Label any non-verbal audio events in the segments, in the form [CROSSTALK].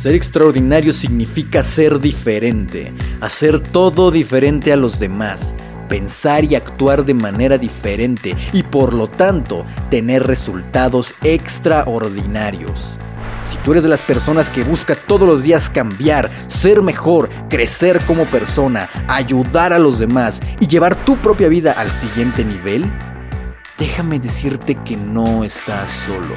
Ser extraordinario significa ser diferente, hacer todo diferente a los demás, pensar y actuar de manera diferente y por lo tanto tener resultados extraordinarios. Si tú eres de las personas que busca todos los días cambiar, ser mejor, crecer como persona, ayudar a los demás y llevar tu propia vida al siguiente nivel, déjame decirte que no estás solo.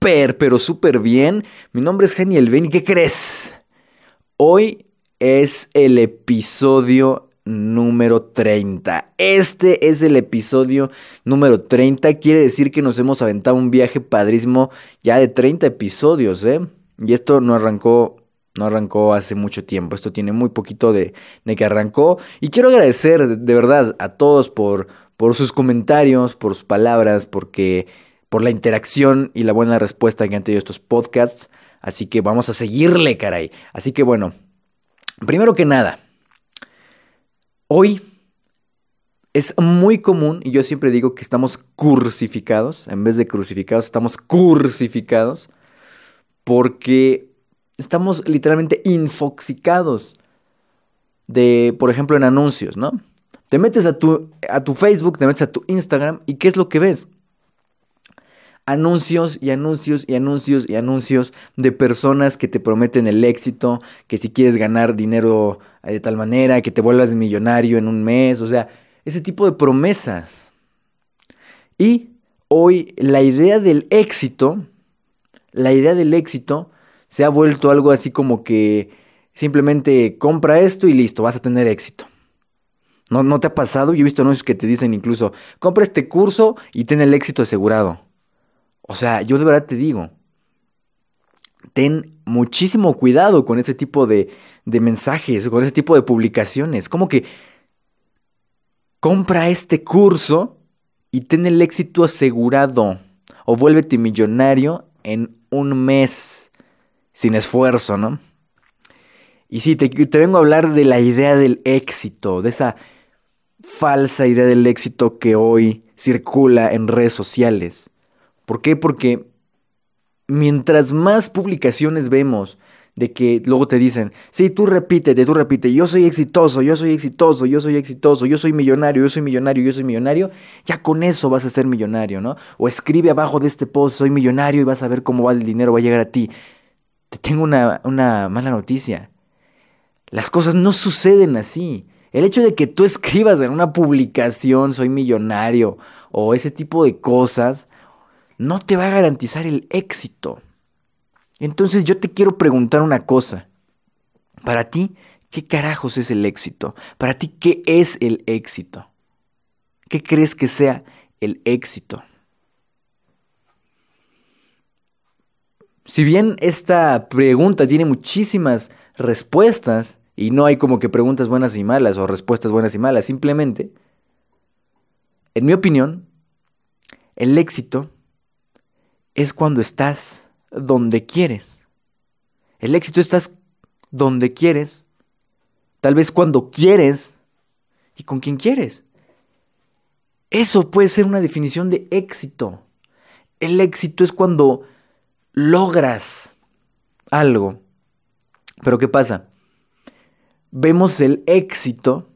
pero súper bien. Mi nombre es Geniel Ben y ¿qué crees? Hoy es el episodio número 30. Este es el episodio número 30. Quiere decir que nos hemos aventado un viaje padrísimo ya de 30 episodios, ¿eh? Y esto no arrancó no arrancó hace mucho tiempo. Esto tiene muy poquito de, de, que arrancó. Y quiero agradecer de verdad a todos por, por sus comentarios, por sus palabras, porque por la interacción y la buena respuesta que han tenido estos podcasts. Así que vamos a seguirle, caray. Así que bueno, primero que nada, hoy es muy común, y yo siempre digo que estamos crucificados, en vez de crucificados, estamos crucificados, porque estamos literalmente infoxicados de, por ejemplo, en anuncios, ¿no? Te metes a tu, a tu Facebook, te metes a tu Instagram, y ¿qué es lo que ves? Anuncios y anuncios y anuncios y anuncios de personas que te prometen el éxito, que si quieres ganar dinero eh, de tal manera, que te vuelvas millonario en un mes, o sea, ese tipo de promesas. Y hoy la idea del éxito, la idea del éxito se ha vuelto algo así como que simplemente compra esto y listo, vas a tener éxito. ¿No, ¿No te ha pasado? Yo he visto anuncios que te dicen incluso, compra este curso y ten el éxito asegurado. O sea, yo de verdad te digo, ten muchísimo cuidado con ese tipo de, de mensajes, con ese tipo de publicaciones. Como que compra este curso y ten el éxito asegurado. O vuélvete millonario en un mes sin esfuerzo, ¿no? Y sí, te, te, vengo a hablar de la idea del éxito, de esa falsa idea del éxito que hoy circula en redes sociales. ¿Por qué? Porque mientras más publicaciones vemos de que luego te dicen, sí, tú repítete, tú repite, yo soy exitoso, yo soy exitoso, yo soy exitoso, yo soy millonario, yo soy millonario, yo soy millonario, ya con eso vas a ser millonario, ¿no? O escribe abajo de este post, soy millonario y vas a ver cómo va el dinero, va a llegar a ti. Te tengo una, una mala noticia. Las cosas no suceden así. El hecho de que tú escribas en una publicación, soy millonario, o ese tipo de cosas, no te va a garantizar el éxito. Entonces yo te quiero preguntar una cosa. Para ti, ¿qué carajos es el éxito? Para ti, ¿qué es el éxito? ¿Qué crees que sea el éxito? Si bien esta pregunta tiene muchísimas respuestas, y no hay como que preguntas buenas y malas o respuestas buenas y malas, simplemente, en mi opinión, el éxito es cuando estás donde quieres. El éxito estás donde quieres, tal vez cuando quieres y con quien quieres. Eso puede ser una definición de éxito. El éxito es cuando logras algo. Pero ¿qué pasa? Vemos el éxito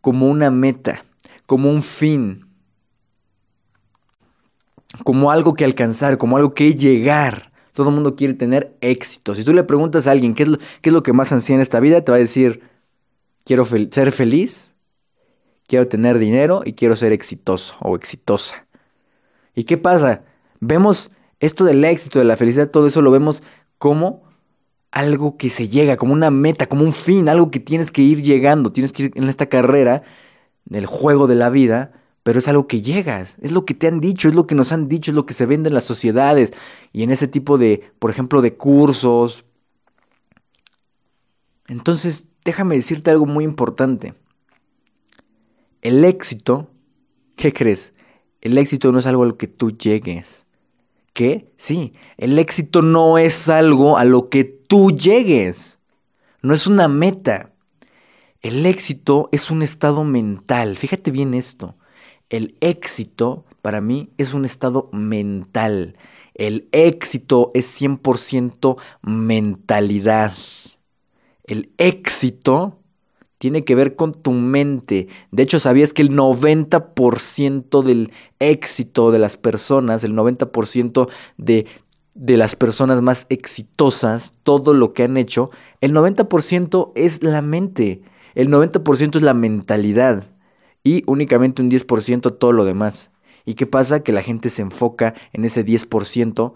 como una meta, como un fin, como algo que alcanzar, como algo que llegar. Todo el mundo quiere tener éxito. Si tú le preguntas a alguien qué es lo, qué es lo que más ansía en esta vida, te va a decir, quiero ser feliz, quiero tener dinero y quiero ser exitoso o exitosa. ¿Y qué pasa? Vemos esto del éxito, de la felicidad, todo eso lo vemos como algo que se llega, como una meta, como un fin, algo que tienes que ir llegando, tienes que ir en esta carrera, en el juego de la vida, pero es algo que llegas, es lo que te han dicho, es lo que nos han dicho, es lo que se vende en las sociedades y en ese tipo de, por ejemplo, de cursos, Entonces, déjame decirte algo muy importante. El éxito, ¿qué crees? El éxito no es algo al que tú llegues. ¿Qué? Sí, el éxito no es algo a lo que tú llegues. No es una meta. El éxito es un estado mental. Fíjate bien esto. El éxito para mí es un estado mental. El éxito es 100% mentalidad. El éxito tiene que ver con tu mente. De hecho, ¿sabías que el 90% del éxito de las personas, el 90% de, de las personas más exitosas, todo lo que han hecho, el 90% es la mente, el 90% es la mentalidad y únicamente un 10% todo lo demás. ¿Y qué pasa? Que la gente se enfoca en ese 10%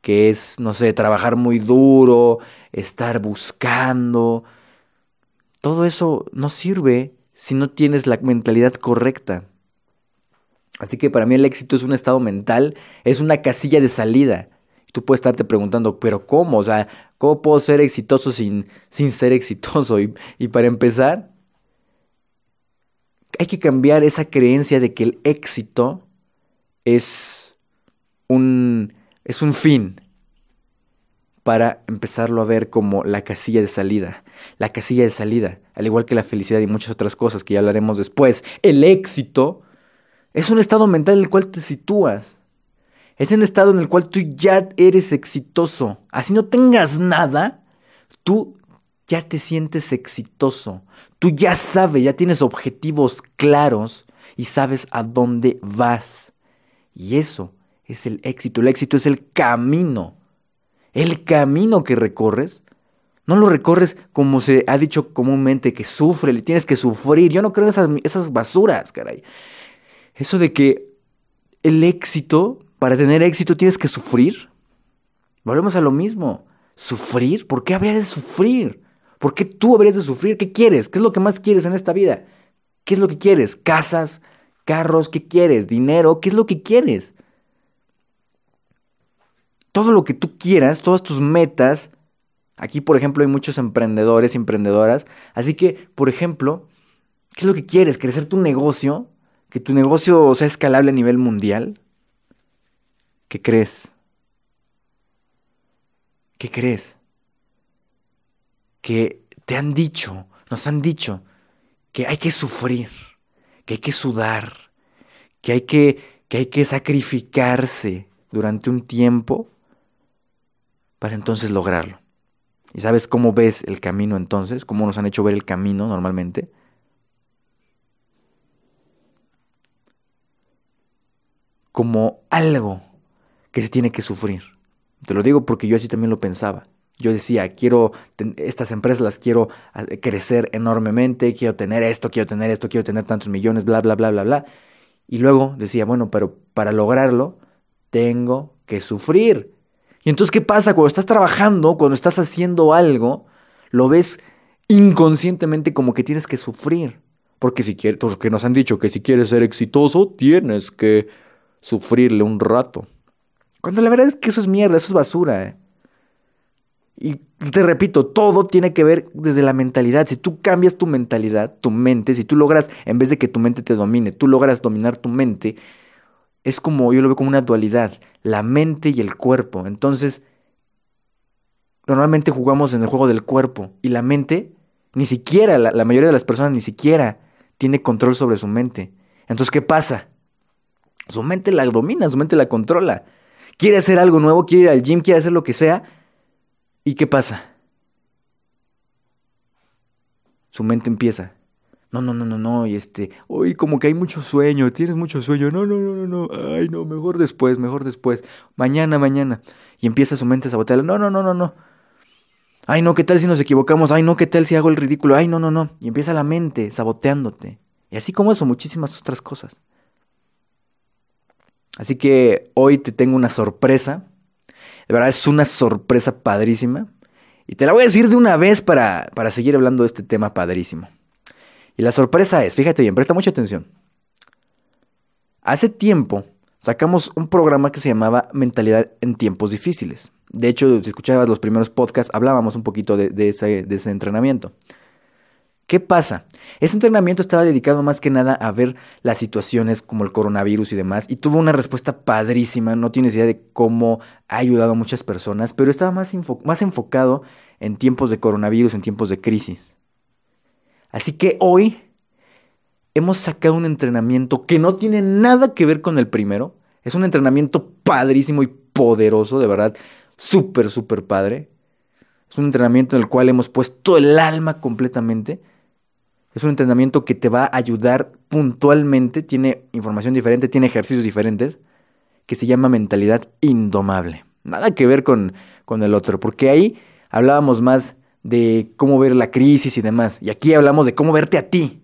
que es, no sé, trabajar muy duro, estar buscando. Todo eso no sirve si no tienes la mentalidad correcta. Así que para mí el éxito es un estado mental, es una casilla de salida. Tú puedes estarte preguntando, pero ¿cómo? O sea, ¿cómo puedo ser exitoso sin, sin ser exitoso? Y, y para empezar, hay que cambiar esa creencia de que el éxito es un, es un fin para empezarlo a ver como la casilla de salida. La casilla de salida, al igual que la felicidad y muchas otras cosas que ya hablaremos después. El éxito es un estado mental en el cual te sitúas. Es un estado en el cual tú ya eres exitoso. Así no tengas nada, tú ya te sientes exitoso. Tú ya sabes, ya tienes objetivos claros y sabes a dónde vas. Y eso es el éxito. El éxito es el camino. El camino que recorres. No lo recorres como se ha dicho comúnmente, que sufre, le tienes que sufrir. Yo no creo en esas, esas basuras, caray. Eso de que el éxito, para tener éxito tienes que sufrir. Volvemos a lo mismo. ¿Sufrir? ¿Por qué habría de sufrir? ¿Por qué tú habrías de sufrir? ¿Qué quieres? ¿Qué es lo que más quieres en esta vida? ¿Qué es lo que quieres? ¿Casas? ¿Carros? ¿Qué quieres? ¿Dinero? ¿Qué es lo que quieres? Todo lo que tú quieras, todas tus metas. Aquí, por ejemplo, hay muchos emprendedores emprendedoras. Así que, por ejemplo, ¿qué es lo que quieres? ¿Crecer tu negocio? ¿Que tu negocio sea escalable a nivel mundial? ¿Qué crees? ¿Qué crees? Que te han dicho, nos han dicho, que hay que sufrir, que hay que sudar, que hay que, que, hay que sacrificarse durante un tiempo para entonces lograrlo. ¿Y sabes cómo ves el camino entonces? ¿Cómo nos han hecho ver el camino normalmente? Como algo que se tiene que sufrir. Te lo digo porque yo así también lo pensaba. Yo decía, quiero, estas empresas las quiero ah, crecer enormemente, quiero tener esto, quiero tener esto, quiero tener tantos millones, bla, bla, bla, bla, bla. Y luego decía, bueno, pero para lograrlo tengo que sufrir. Y entonces, ¿qué pasa? Cuando estás trabajando, cuando estás haciendo algo, lo ves inconscientemente como que tienes que sufrir. Porque si quieres, porque nos han dicho que si quieres ser exitoso, tienes que sufrirle un rato. Cuando la verdad es que eso es mierda, eso es basura. ¿eh? Y te repito, todo tiene que ver desde la mentalidad. Si tú cambias tu mentalidad, tu mente, si tú logras, en vez de que tu mente te domine, tú logras dominar tu mente, es como, yo lo veo como una dualidad, la mente y el cuerpo. Entonces, normalmente jugamos en el juego del cuerpo y la mente, ni siquiera, la, mayoría de las personas ni siquiera tiene control sobre su mente. Entonces, ¿qué pasa? Su mente la domina, su mente la controla. Quiere hacer algo nuevo, quiere ir al gym, quiere hacer lo que sea, ¿Y qué pasa? Su mente empieza. No, no, no, no, no. Y este, uy, como que hay mucho sueño, tienes mucho sueño. No, no, no, no, no. Ay, no, mejor después, mejor después. Mañana, mañana. Y empieza su mente a sabotear. No, no, no, no, no. Ay, no, ¿qué tal si nos equivocamos? Ay, no, ¿qué tal si hago el ridículo? Ay, no, no, no. Y empieza la mente saboteándote. Y así como eso, muchísimas otras cosas. Así que hoy te tengo una sorpresa. De verdad es una sorpresa padrísima. Y te la voy a decir de una vez para, para seguir hablando de este tema padrísimo. Y la sorpresa es, fíjate bien, presta mucha atención. Hace tiempo sacamos un programa que se llamaba Mentalidad en tiempos difíciles. De hecho, si escuchabas los primeros podcasts, hablábamos un poquito de, ese, de ese entrenamiento. ¿Qué pasa? Ese entrenamiento estaba dedicado más que nada a ver las situaciones como el coronavirus y demás, y tuvo una respuesta padrísima, no tienes idea de cómo ha ayudado a muchas personas, pero estaba más, más enfocado en tiempos de coronavirus, en tiempos de crisis. Así que hoy hemos sacado un entrenamiento que no tiene nada que ver con el primero, es un entrenamiento padrísimo y poderoso, de verdad, súper, súper padre. Es un entrenamiento en el cual hemos puesto el alma completamente es un entrenamiento que te va a ayudar puntualmente, tiene información diferente, tiene ejercicios diferentes, que se llama mentalidad indomable. Nada que ver con, con el otro, porque ahí hablábamos más de cómo ver la crisis y demás. Y aquí hablamos de cómo verte a ti,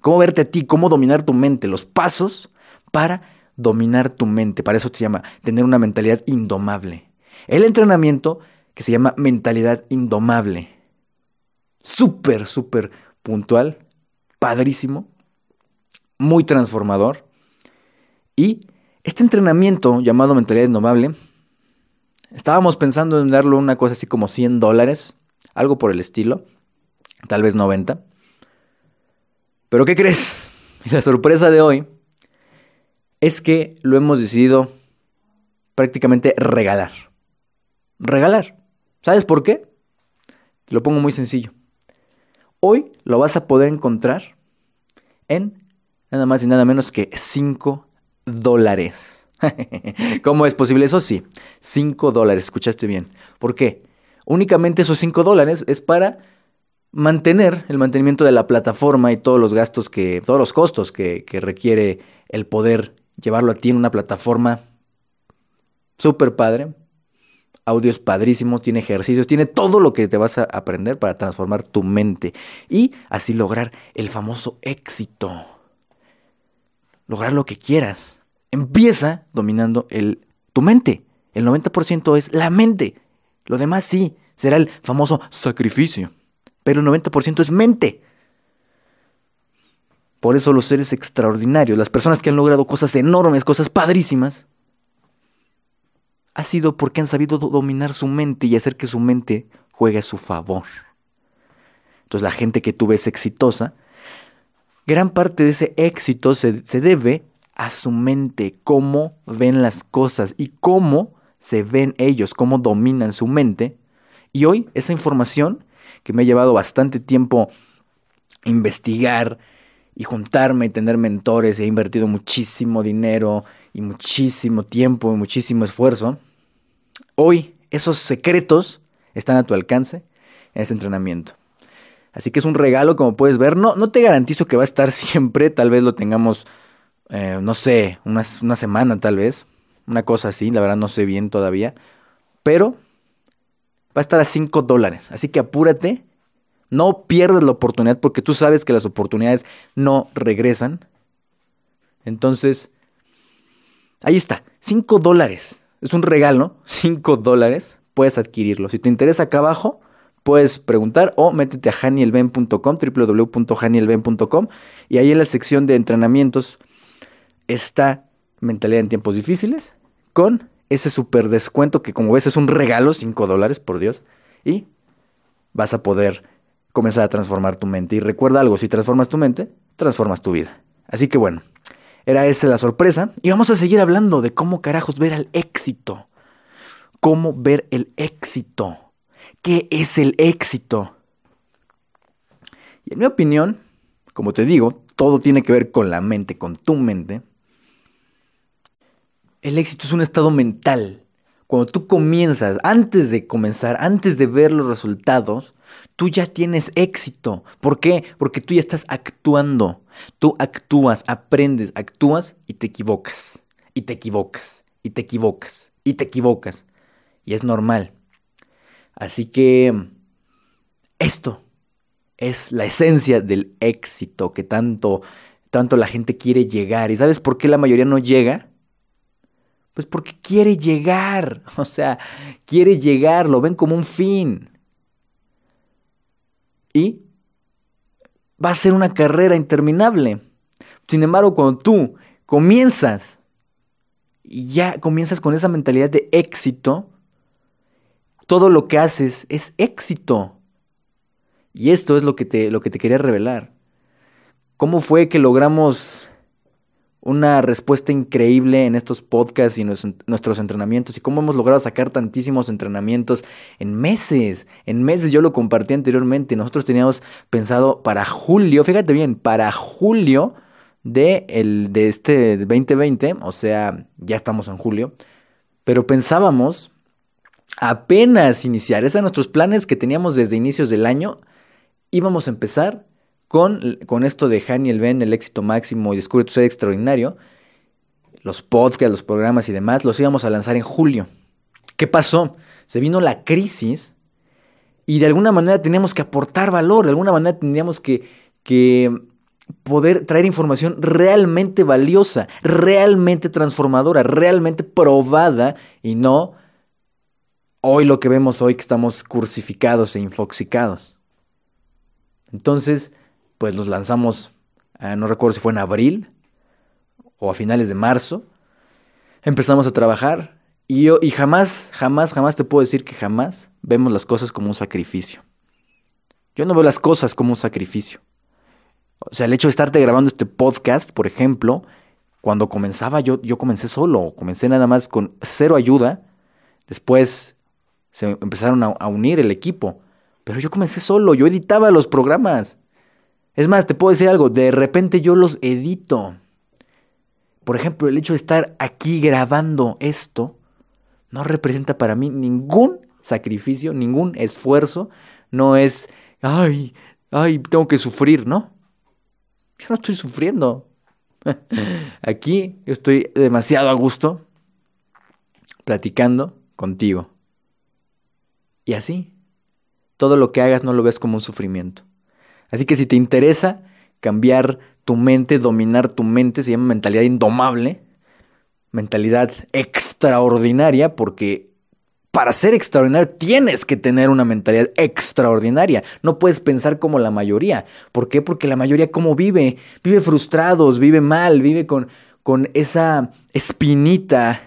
cómo verte a ti, cómo dominar tu mente, los pasos para dominar tu mente. Para eso se llama tener una mentalidad indomable. El entrenamiento que se llama mentalidad indomable. Súper, súper puntual padrísimo, muy transformador. Y este entrenamiento llamado Mentalidad Indomable, estábamos pensando en darle una cosa así como 100 dólares, algo por el estilo, tal vez 90. Pero ¿qué crees? [LAUGHS] La sorpresa de hoy es que lo hemos decidido prácticamente regalar. Regalar. ¿Sabes por qué? Te lo pongo muy sencillo. Hoy lo vas a poder encontrar en nada más y nada menos que 5 dólares. [LAUGHS] ¿Cómo es posible eso? Sí, 5 dólares, escuchaste bien. ¿Por qué? Únicamente esos 5 dólares es para mantener el mantenimiento de la plataforma y todos los gastos que, todos los costos que, requiere el poder llevarlo a ti en una plataforma súper padre, audio es padrísimo, tiene ejercicios, tiene todo lo que te vas a aprender para transformar tu mente y así lograr el famoso éxito. Lograr lo que quieras. Empieza dominando el, tu mente. El 90% es la mente. Lo demás sí, será el famoso sacrificio. Pero el 90% es mente. Por eso los seres extraordinarios, las personas que han logrado cosas enormes, cosas padrísimas, ha sido porque han sabido dominar su mente y hacer que su mente juegue a su favor. Entonces la gente que tú ves exitosa, gran parte de ese éxito se, se debe a su mente, cómo ven las cosas y cómo se ven ellos, cómo dominan su mente. Y hoy esa información que me ha llevado bastante tiempo investigar y juntarme y tener mentores, he invertido muchísimo dinero y muchísimo tiempo y muchísimo esfuerzo, hoy esos secretos están a tu alcance en ese entrenamiento. Así que es un regalo, como puedes ver. No, no te garantizo que va a estar [LAUGHS] siempre, tal vez lo tengamos, eh, no sé, una, una semana tal vez, una cosa así, la verdad no sé bien todavía, pero va a estar a 5 dólares. Así que apúrate, no pierdas la oportunidad porque tú sabes que las oportunidades no regresan. Entonces, Ahí está, 5 dólares. Es un regalo, 5 dólares. Puedes adquirirlo. Si te interesa acá abajo, puedes preguntar o métete a hanielben.com, www.hanielben.com y ahí en la sección de entrenamientos está mentalidad en tiempos difíciles con ese super descuento que como ves es un regalo, 5 dólares, por Dios, y vas a poder comenzar a transformar tu mente. Y recuerda algo, si transformas tu mente, transformas tu vida. Así que bueno, era esa la sorpresa. Y vamos a seguir hablando de cómo carajos ver el éxito. Cómo ver el éxito. ¿Qué es el éxito? Y en mi opinión, como te digo, todo tiene que ver con la mente, con tu mente. El éxito es un estado mental. Cuando tú comienzas, antes de comenzar, antes de ver los resultados, tú ya tienes éxito. ¿Por qué? Porque tú ya estás actuando. Tú actúas, aprendes, actúas y te equivocas. Y te equivocas. Y te equivocas. Y te equivocas. Y es normal. Así que esto es la esencia del éxito que tanto, tanto la gente quiere llegar. ¿Y sabes por qué la mayoría no llega? Pues porque quiere llegar. [LAUGHS] O sea, quiere llegar, lo ven como un fin. Y va a ser una carrera interminable. Sin embargo, cuando tú comienzas y ya comienzas con esa mentalidad de éxito, todo lo que haces es éxito. Y esto es lo que te, lo que te quería revelar. ¿Cómo fue que logramos una respuesta increíble en estos podcasts y nuestros entrenamientos y cómo hemos logrado sacar tantísimos entrenamientos en meses. En meses yo lo compartí anteriormente. Nosotros teníamos pensado para julio, fíjate bien, para julio de, el, de este 2020, o sea, ya estamos en julio, pero pensábamos apenas iniciar. Esos eran nuestros planes que teníamos desde inicios del año. Íbamos a empezar con, esto de el Ben, el éxito máximo y Descubre tu ser extraordinario, los podcasts, los programas y demás, los íbamos a lanzar en julio. ¿Qué pasó? Se vino la crisis y de alguna manera teníamos que aportar valor, de alguna manera teníamos que, que poder traer información realmente valiosa, realmente transformadora, realmente probada y no hoy lo que vemos hoy que estamos crucificados e infoxicados. Entonces, pues los lanzamos, ah, no recuerdo si fue en abril o a finales de marzo. Empezamos a trabajar y yo, y jamás, jamás, jamás te puedo decir que jamás vemos las cosas como un sacrificio. Yo no veo las cosas como un sacrificio. O sea, el hecho de estarte grabando este podcast, por ejemplo, cuando comenzaba yo, yo comencé solo, comencé nada más con cero ayuda. Después se empezaron a unir el equipo. Pero yo comencé solo, yo editaba los programas. Es más, te puedo decir algo, de repente yo los edito. Por ejemplo, el hecho de estar aquí grabando esto no representa para mí ningún sacrificio, ningún esfuerzo. No es, ay, ay, tengo que sufrir, ¿no? Yo no estoy sufriendo. [LAUGHS] Aquí estoy demasiado a gusto platicando contigo. Y así, todo lo que hagas no lo ves como un sufrimiento. Así que si te interesa cambiar tu mente, dominar tu mente, se llama mentalidad indomable, mentalidad extraordinaria, porque para ser extraordinario tienes que tener una mentalidad extraordinaria. No puedes pensar como la mayoría. ¿Por qué? Porque la mayoría cómo vive, vive frustrados, vive mal, vive con, con esa espinita,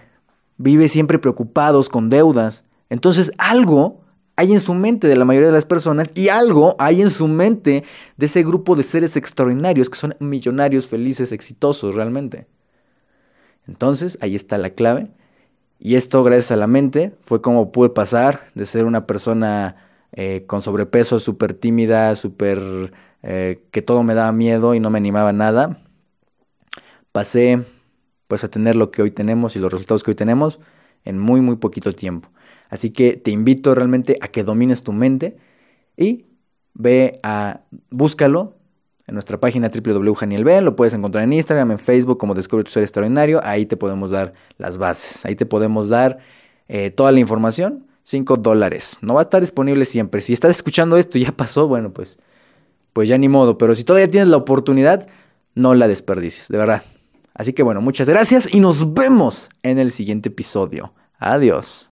vive siempre preocupados, con deudas. Entonces algo hay en su mente de la mayoría de las personas y algo hay en su mente de ese grupo de seres extraordinarios que son millonarios, felices, exitosos realmente. Entonces, ahí está la clave. Y esto, gracias a la mente, fue como pude pasar de ser una persona eh, con sobrepeso, súper tímida, súper... Eh, que todo me daba miedo y no me animaba a nada. Pasé pues a tener lo que hoy tenemos y los resultados que hoy tenemos en muy, muy poquito tiempo. Así que te invito realmente a que domines tu mente y ve a, búscalo en nuestra página www.janielben, lo puedes encontrar en Instagram, en Facebook como Descubre tu ser extraordinario, ahí te podemos dar las bases, ahí te podemos dar eh, toda la información, 5 dólares, no va a estar disponible siempre, si estás escuchando esto y ya pasó, bueno pues, pues ya ni modo, pero si todavía tienes la oportunidad, no la desperdicies, de verdad. Así que bueno, muchas gracias y nos vemos en el siguiente episodio. Adiós.